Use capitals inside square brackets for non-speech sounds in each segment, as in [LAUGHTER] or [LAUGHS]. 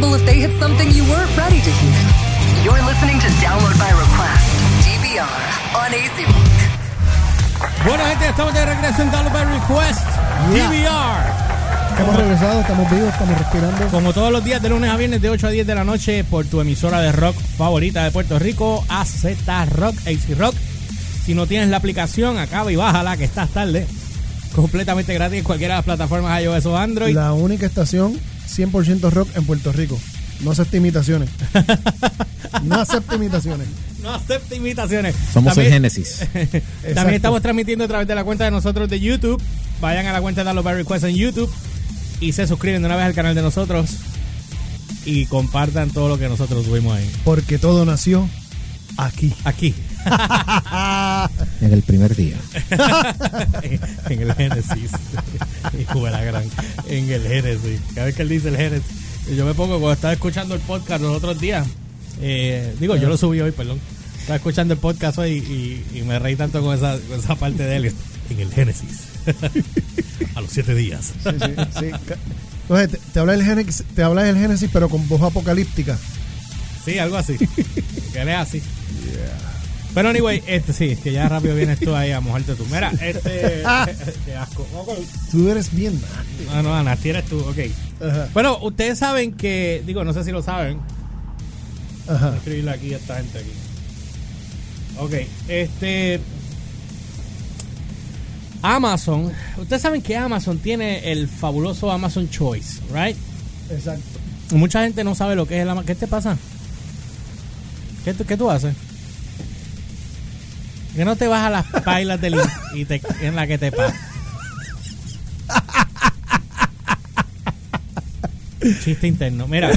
possible if they hit something you weren't ready to hear. You're listening to Download by Request, DVR, on AC Rock. Bueno, gente, estamos de regreso en Download by Request, Yeah. DVR. Estamos regresados, estamos vivos, estamos respirando. Como todos los días de lunes a viernes de 8 a 10 de la noche por tu emisora de rock favorita de Puerto Rico, AZ Rock, AC Rock. Si no tienes la aplicación, acaba y bájala que estás tarde. Completamente gratis en cualquiera de las plataformas iOS o Android. La única estación 100% rock en Puerto Rico. No acepta [LAUGHS] imitaciones. No acepta imitaciones. No acepta imitaciones. Somos También- el Génesis. [LAUGHS] También estamos transmitiendo a través de la cuenta de nosotros de YouTube. Vayan a la cuenta de by Request en YouTube y se suscriben de una vez al canal de nosotros y compartan todo lo que nosotros subimos ahí. Porque todo nació aquí. Aquí. [LAUGHS] En el primer día. en el Génesis. Hijo de la gran. En el Génesis. Cada vez que él dice el Génesis. Yo me pongo, cuando estaba escuchando el podcast los otros días, eh, digo, yo lo subí hoy, perdón. Estaba escuchando el podcast hoy y, y me reí tanto con esa, con esa parte de él. En el Génesis. [LAUGHS] A los siete días. Sí, sí, sí. Ca- Entonces, te, te habla el Génesis, te habla el Génesis, pero con voz apocalíptica. Sí, algo así. [LAUGHS] Que él es así. Pero anyway, este sí, que ya rápido vienes tú ahí a mojarte tú. Mira, este. [LAUGHS] qué asco. Tú eres bien nasty. No, no, Ana, eres tú, ok. Ajá, Bueno, ustedes saben que, digo, no sé si lo saben. Voy a ajá. escribirle aquí a esta gente aquí. Ok, este. Amazon. Ustedes saben que Amazon tiene el fabuloso Amazon Choice, ¿right? Exacto. Mucha gente no sabe lo que es el Amazon. ¿Qué te pasa? ¿Qué, tú- qué tú haces? Que no te vas a las [LAUGHS] pailas del in- y te, en la que te pasa. Chiste interno. Mira,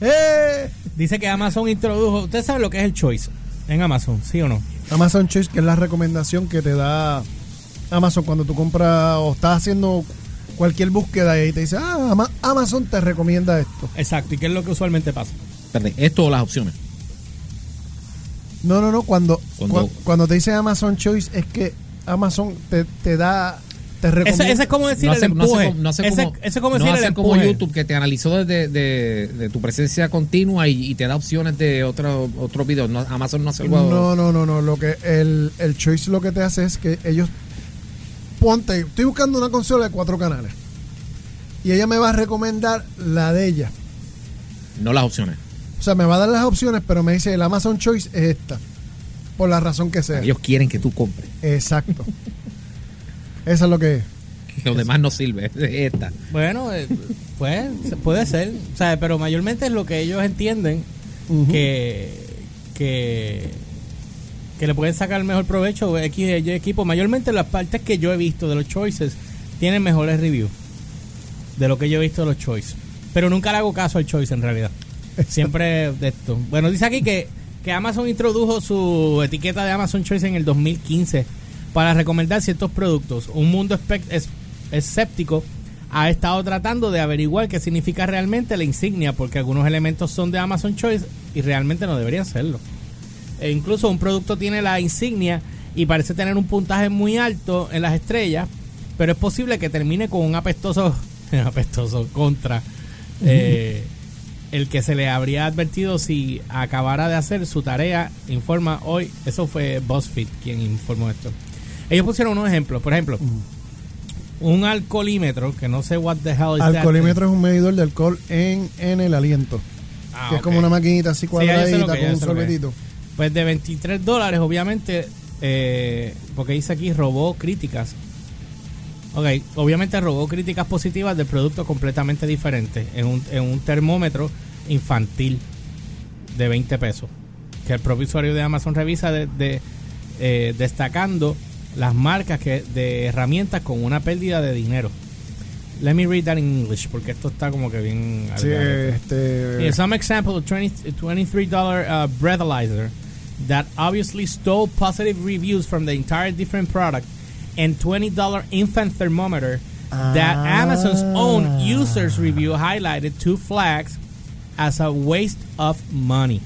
[LAUGHS] dice que Amazon introdujo. ¿Usted sabe lo que es el Choice en Amazon? ¿Sí o no? Amazon Choice, que es la recomendación que te da Amazon cuando tú compras o estás haciendo cualquier búsqueda y te dice, ah, Ama- Amazon te recomienda esto. Exacto. ¿Y qué es lo que usualmente pasa? Esto o las opciones. No, no, no, cuando, Cuando- cua- cuando te dice Amazon Choice es que Amazon te, te da, te recomienda. Ese, ese es como decir no el hace, no hace empuje. como- no hace ese, como, ese es como no decir el hace como empuje. YouTube que te analizó desde de, de tu presencia continua y, y te da opciones de otro, otro video. No, Amazon no hace algo. No, no, no, no. Lo que el, el Choice lo que te hace es que ellos ponte, estoy buscando una consola de cuatro canales y ella me va a recomendar la de ella. no las opciones. O sea, me va a dar las opciones, pero me dice el Amazon Choice es esta, por la razón que sea. Ellos quieren que tú compres. Exacto. Eso es lo que es. Lo demás no sirve. Es esta. Bueno, eh, pues puede ser, o sea, pero mayormente es lo que ellos entienden que, que que le pueden sacar mejor provecho X Y equipo. Mayormente las partes que yo he visto de los choices tienen mejores reviews de lo que yo he visto de los choices. Pero nunca le hago caso al choice en realidad. Siempre de esto. Bueno, dice aquí que, que Amazon introdujo su etiqueta de Amazon Choice en el 2015 para recomendar ciertos productos. Un mundo es- escéptico ha estado tratando de averiguar qué significa realmente la insignia, porque algunos elementos son de Amazon Choice y realmente no deberían serlo. E incluso un producto tiene la insignia y parece tener un puntaje muy alto en las estrellas, pero es posible que termine con un apestoso, [LAUGHS] apestoso contra eh, el que se le habría advertido si acabara de hacer su tarea, informa hoy, eso fue BuzzFeed quien informó esto. Ellos pusieron unos ejemplos, por ejemplo, un alcoholímetro, que no sé what the hell is that. Alcoholímetro es un medidor de alcohol en, en el aliento. Ah, que es como una maquinita así Sí, cuadradita ya con un sorbetito. Pues de 23 dólares, obviamente, eh, porque dice aquí robó críticas. Ok, obviamente robó críticas positivas de productos completamente diferentes en un, en un termómetro infantil de 20 pesos. Que el propio usuario de Amazon revisa de, de, eh, destacando las marcas que, de herramientas con una pérdida de dinero. Let me read that in English, porque esto está como que bien... Sí, este, Yeah, some example of 20, $23 uh, breathalyzer that obviously stole positive reviews from the entire different product and $20 infant thermometer that Ah. Amazon's own users review highlighted two flags as a waste of money.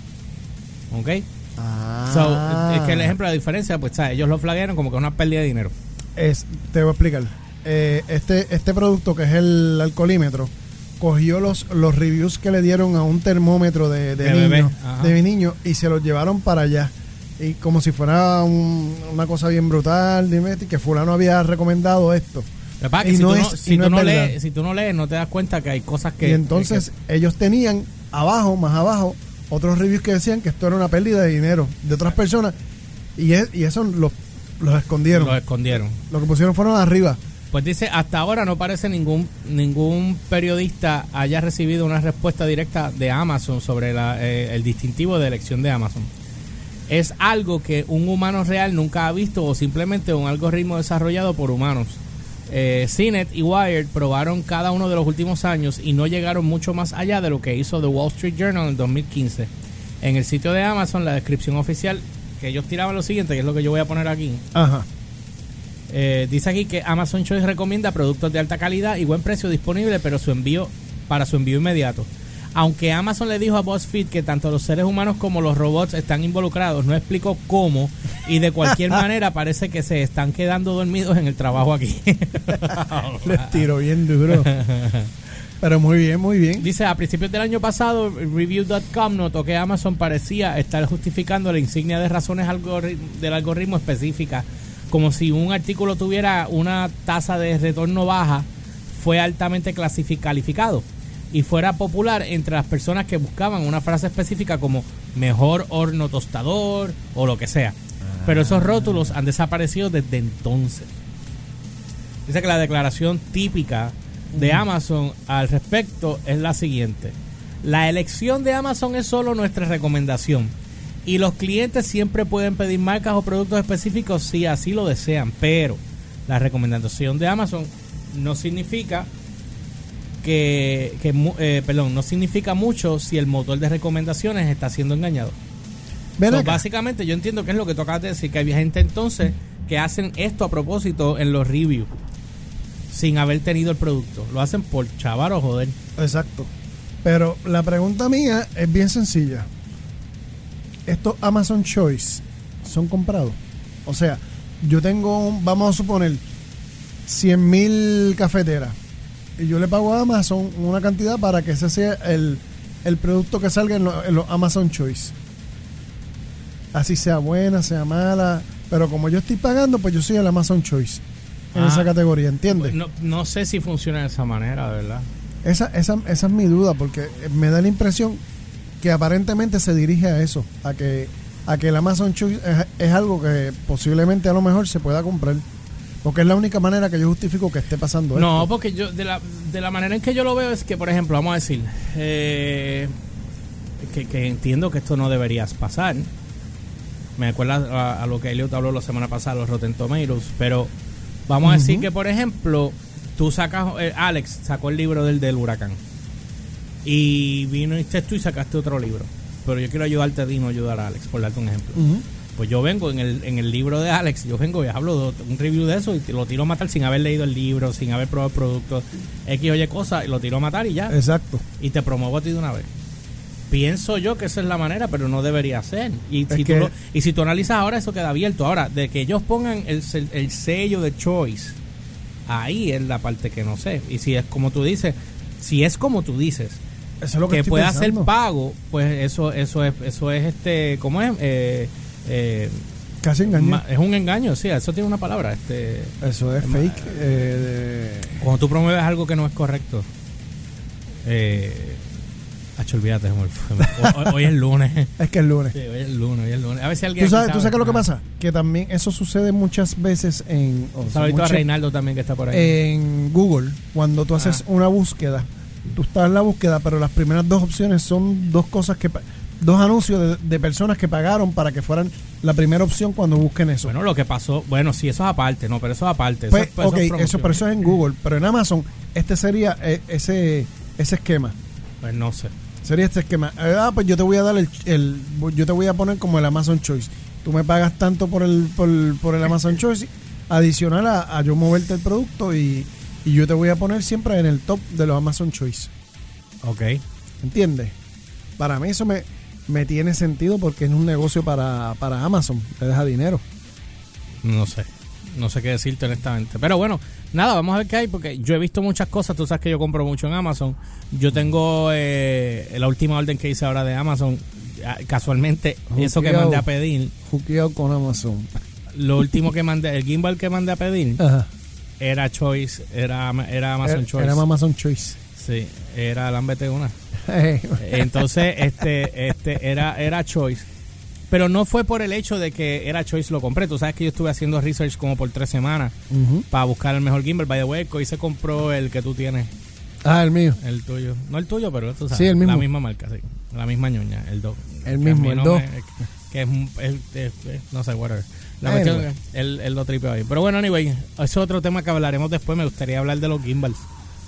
¿Ok? ah, So, es que el ejemplo de la diferencia, pues, ¿sabes? ellos lo flaguearon como que una pérdida de dinero. es, te voy a explicar. Eh, este, este producto que es el alcoholímetro cogió los, los reviews que le dieron a un termómetro de, de, De niño, de mi niño y se los llevaron para allá. Y como si fuera un- una cosa bien brutal, dime, que fulano había recomendado esto. Y si, no es- si tú no lees, si tú no lees, no te das cuenta que hay cosas que. y entonces ellos tenían abajo, más abajo, otros reviews que decían que esto era una pérdida de dinero de otras personas y, es- y eso los, los escondieron. lo escondieron. Lo que pusieron fueron arriba. Pues dice, hasta ahora no parece ningún ningún periodista haya recibido una respuesta directa de Amazon sobre la, eh, el distintivo de elección de Amazon. Es algo que un humano real nunca ha visto o simplemente un algoritmo desarrollado por humanos. Eh, CNET y Wired probaron cada uno de los últimos años y no llegaron mucho más allá de lo que hizo The Wall Street Journal en 2015. En el sitio de Amazon, la descripción oficial que ellos tiraban lo siguiente, que es lo que yo voy a poner aquí. Ajá. Eh, dice aquí que Amazon Choice recomienda productos de alta calidad y buen precio disponible, pero su envío para su envío inmediato. Aunque Amazon le dijo a BuzzFeed que tanto los seres humanos como los robots están involucrados, no explicó cómo y de cualquier [LAUGHS] manera parece que se están quedando dormidos en el trabajo aquí. [LAUGHS] Les tiro bien duro. Pero muy bien, muy bien. Dice, a principios del año pasado, Review.com notó que Amazon parecía estar justificando la insignia de razones algori- del algoritmo específica, como si un artículo tuviera una tasa de retorno baja, fue altamente calificado y fuera popular entre las personas que buscaban una frase específica como mejor horno tostador o lo que sea. Pero esos rótulos han desaparecido desde entonces. Dice que la declaración típica de Amazon al respecto es la siguiente. La elección de Amazon es solo nuestra recomendación y los clientes siempre pueden pedir marcas o productos específicos si así lo desean, pero la recomendación de Amazon no significa que, que eh, perdón, no significa mucho si el motor de recomendaciones está siendo engañado. So, básicamente yo entiendo que es lo que tocas de decir, que hay gente entonces que hacen esto a propósito en los reviews sin haber tenido el producto. Lo hacen por chavar o joder. Exacto. Pero la pregunta mía es bien sencilla. Estos Amazon Choice son comprados. O sea, yo tengo, vamos a suponer, 100 mil cafeteras. Y yo le pago a Amazon una cantidad para que ese sea el, el producto que salga en, lo- en los Amazon Choice. Así sea buena, sea mala. Pero como yo estoy pagando, pues yo soy el Amazon Choice. En Ah. esa categoría, ¿entiendes? No, no sé si funciona de esa manera, de verdad. Esa, esa, esa es mi duda, porque me da la impresión que aparentemente se dirige a eso, a que, a que el Amazon Choice es, es algo que posiblemente a lo mejor se pueda comprar. Porque es la única manera que yo justifico que esté pasando No, esto. porque yo de la, de la manera en que yo lo veo es que, por ejemplo, vamos a decir, eh, que, que entiendo que esto no debería pasar. Me acuerda a, a lo que Elliot habló la semana pasada, los Rotten Tomatoes, pero vamos a decir que, por ejemplo, tú sacas, eh, Alex sacó el libro del, del huracán y vino y tú y sacaste otro libro. Pero yo quiero ayudarte a ti, no ayudar a Alex, por darte un ejemplo. Ujú. Pues yo vengo en el, en el libro de Alex, yo vengo y hablo de un review de eso y lo tiro a matar sin haber leído el libro, sin haber probado el producto, X o Y cosas, y lo tiro a matar y ya. Exacto. Y te promuevo a ti de una vez. Pienso yo que esa es la manera, pero no debería ser. Y, Es si, tú lo- y si tú analizas ahora, eso queda abierto. Ahora, de que ellos pongan el, sel- el sello de choice, ahí es la parte que no sé. Y si es como tú dices, si es como tú dices, Eso es lo que, que pueda ser pensando. pago, pues eso eso es eso es este ¿cómo es? Eh, eh, Casi engañé. ma- es un engaño, sí, eso tiene una palabra, este Eso es fake. eh, cuando tú promueves algo que no es correcto. Eh Hacho, olvídate, hoy, hoy es lunes. [LAUGHS] es que el lunes. Sí, hoy es lunes, hoy es lunes. A ver si alguien ¿Tú sabes, ¿Tú sabes qué es lo que pasa? Que también eso sucede muchas veces en... o sea, Saludito a Reinaldo también que está por ahí. en Google, cuando tú haces Ah. una búsqueda, tú estás en la búsqueda, pero las primeras dos opciones son dos cosas que dos anuncios de, de personas que pagaron para que fueran la primera opción cuando busquen eso. bueno, lo que pasó, bueno, sí, eso es aparte, no, pero eso es aparte. pues, eso, es- ok, es eso, pero eso es en Google, pero en Amazon este sería eh, ese ese esquema. Pues no sé. Sería este esquema. Eh, Ah, pues yo te voy a dar el, el- yo te voy a poner como el Amazon Choice. Tú me pagas tanto por el por, por el Amazon Choice adicional a, a yo moverte el producto y, y yo te voy a poner siempre en el top de los Amazon Choice. Ok. ¿Entiendes? Para mí eso me, me tiene sentido porque es un negocio para, para Amazon. Te deja dinero. No sé. No sé qué decirte honestamente. Pero bueno, nada, vamos a ver qué hay, porque yo he visto muchas cosas. Tú sabes que yo compro mucho en Amazon. Yo tengo eh, la última orden que hice ahora de Amazon. ah, Casualmente, eso que mandé a pedir, Juqueado con Amazon. lo último que mandé, el gimbal que mandé a pedir, Ajá. era Choice, era, era Amazon Era- Choice. Era Amazon Choice. Sí, era la una. [LAUGHS] Entonces, este, este, era, era Choice. Pero no fue por el hecho de que era Choice lo compré. Tú sabes que yo estuve haciendo research como por tres semanas para buscar el mejor gimbal. By the way, hoy se compró el que tú tienes, Ah, el mío. el tuyo. No el tuyo, pero tú sabes. Sí, el mismo. La misma marca, sí. La misma ñoña, el 2. El mismo, el 2. Que es, no sé, whatever. La Anyway. cuestión él, él lo tripeó ahí. Pero bueno, anyway, ese es otro tema que hablaremos después. Me gustaría hablar de los gimbals.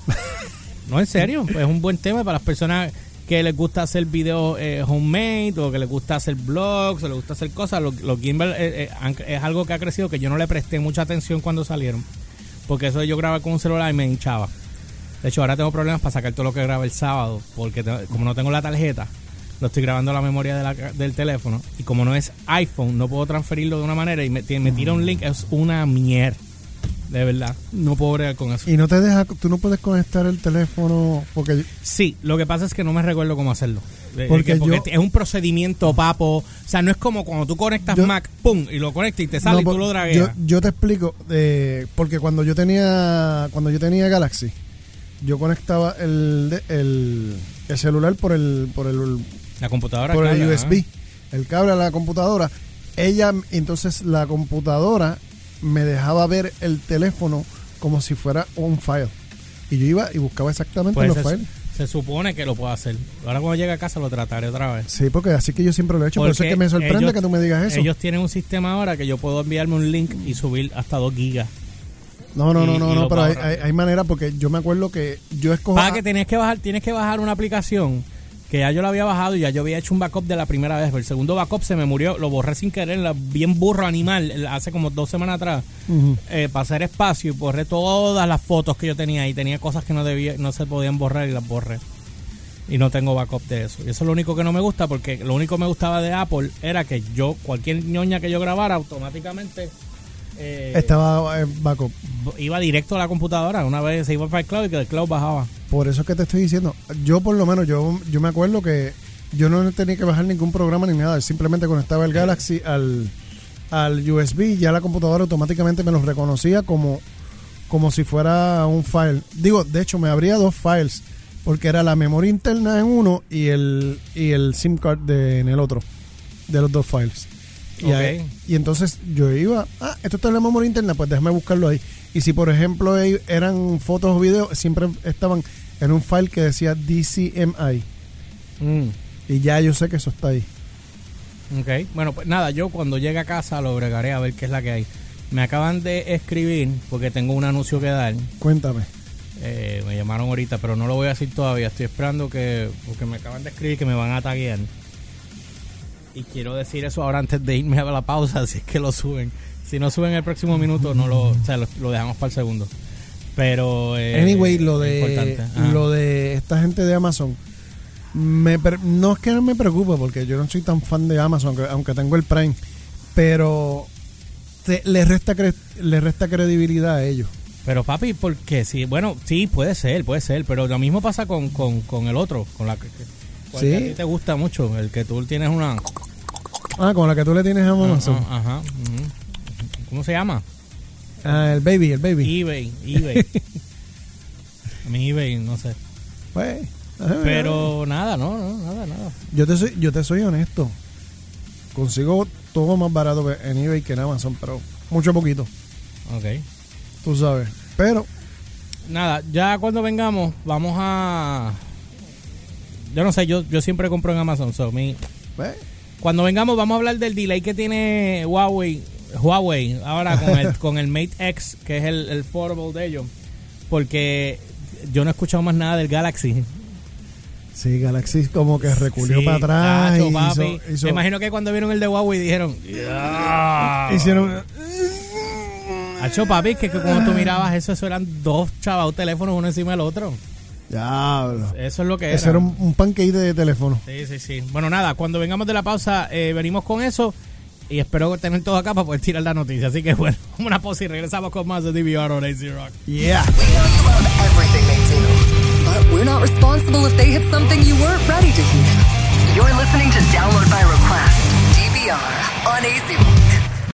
[LAUGHS] no, en serio, es un buen tema para las personas que les gusta hacer videos eh, homemade o que les gusta hacer blogs o les gusta hacer cosas. Los, los gimbals eh, eh, es algo que ha crecido que yo no le presté mucha atención cuando salieron. Porque eso yo grabar con un celular y me hinchaba. De hecho, ahora tengo problemas para sacar todo lo que grabé el sábado. Porque como no tengo la tarjeta, lo estoy grabando a la memoria del teléfono. Y como no es iPhone, no puedo transferirlo de una manera y me, me tira un link. Es una mierda. De verdad. No puedo bregar con eso. Y no te deja, tú no puedes conectar el teléfono porque Sí, lo que pasa es que no me recuerdo cómo hacerlo. De- Porque que- porque yo- es un procedimiento, papo. O sea, no es como cuando tú conectas Yo- Mac, pum, y lo conectas y te sale No, y tú lo yo, dragueas. yo te explico, eh, porque cuando yo tenía cuando yo tenía Galaxy, yo conectaba el, el, el celular por el por el La computadora. por el cable, USB, el cable a la computadora. Ella entonces la computadora me dejaba ver el teléfono como si fuera un file. Y yo iba y buscaba exactamente Pues los se, files. se supone que lo puedo hacer. Ahora cuando llegue a casa lo trataré otra vez. Sí, porque así que yo siempre lo he hecho. Por eso es Porque que me sorprende ellos- que tú me digas eso. Ellos tienen un sistema ahora que yo puedo enviarme un link y subir hasta 2 gigas. no, no, no, y- no, y no, pero hay, hay, hay manera porque yo me acuerdo que yo escojo. Para que tienes que bajar, tienes que bajar una aplicación que ya yo la había bajado y ya yo había hecho un backup de la primera vez. Pero el segundo backup se me murió, lo borré sin querer, la- bien burro animal, hace como dos semanas atrás. Eh, para hacer espacio y borré todas las fotos que yo tenía y tenía cosas que no debía, no se podían borrar y las borré. Y no tengo backup de eso. Y eso es lo único que no me gusta porque lo único que me gustaba de Apple era que yo, cualquier ñoña que yo grabara, automáticamente eh, Estaba eh, backup. iba directo a la computadora. Una vez se iba para el cloud y que el cloud bajaba. Por eso es que te estoy diciendo. Yo, por lo menos, yo, yo me acuerdo que yo no tenía que bajar ningún programa ni nada. Simplemente conectaba el Galaxy al, al USB y ya la computadora automáticamente me los reconocía como, como si fuera un file. Digo, de hecho, me abría dos files porque era la memoria interna en uno y el, y el SIM card de, en el otro, de los dos files. Y, Ok. ahí- y entonces yo iba, ah, esto está en la memoria interna, pues déjame buscarlo ahí. Y si por ejemplo eran fotos o videos, siempre estaban en un file que decía DCMI. Y ya yo sé que eso está ahí. Ok. Bueno, pues nada, yo cuando llegue a casa lo bregaré a ver qué es la que hay. Me acaban de escribir porque tengo un anuncio que dar. Cuéntame. Eh, me llamaron ahorita, pero no lo voy a decir todavía. Estoy esperando que. Porque me acaban de escribir que me van a taguear. Y quiero decir eso ahora antes de irme a la pausa, [LAUGHS] si es que lo suben. Si no suben el próximo minuto, no lo, o sea, lo, lo dejamos para el segundo. Pero. eh, anyway, lo de, lo de esta gente de Amazon, me, no es que no me preocupe, porque yo no soy tan fan de Amazon, aunque, aunque tengo el Prime, pero te- le, resta cre- le resta credibilidad a ellos. Pero papi, ¿por qué? Sí, bueno, sí, puede ser, puede ser, pero lo mismo pasa con, con, con el otro, con la que, Sí. que a ti te gusta mucho, el que tú tienes una... Ah, con la que tú le tienes a Amazon. Ajá, ajá, ujú. ¿Cómo se llama? Ah, el baby, el baby. eBay, eBay. [LAUGHS] a mí eBay, no sé. Pues, ajá, Pero nada, no, no, nada, nada. Yo te soy, yo te soy honesto. Consigo todo más barato que en eBay que en Amazon, pero mucho poquito, Ok. tú sabes. Pero Nada, ya cuando vengamos, vamos a... Yo no sé, yo, yo siempre compro en Amazon, so, mi, pues, Cuando vengamos vamos a hablar del delay que tiene Huawei, Huawei ahora con el, [LAUGHS] con el Mate X, que es el, el foldable de ellos. Porque yo no he escuchado más nada del Galaxy. sí, Galaxy como que reculió Sí, para atrás. tacho, y papi. hizo- hizo- Me imagino que cuando vieron el de Huawei dijeron... "Ya". hicieron. Hacho, papi, que, que cuando tú mirabas eso, eso eran dos chavados teléfonos uno encima del otro. Diablo. Eso es lo que era. Eso era un, un pancake de teléfono. Sí, sí, sí. Bueno, nada, cuando vengamos de la pausa, eh, venimos con eso. Y espero tener todo acá para poder tirar la noticia. Así que [LAUGHS] bueno, una pausa y regresamos con más de DVR on AC Rock. Yeah. We know you love everything they do, but we're not responsible if they hit something you weren't ready to hear. You're listening to Download by Request, DVR on AC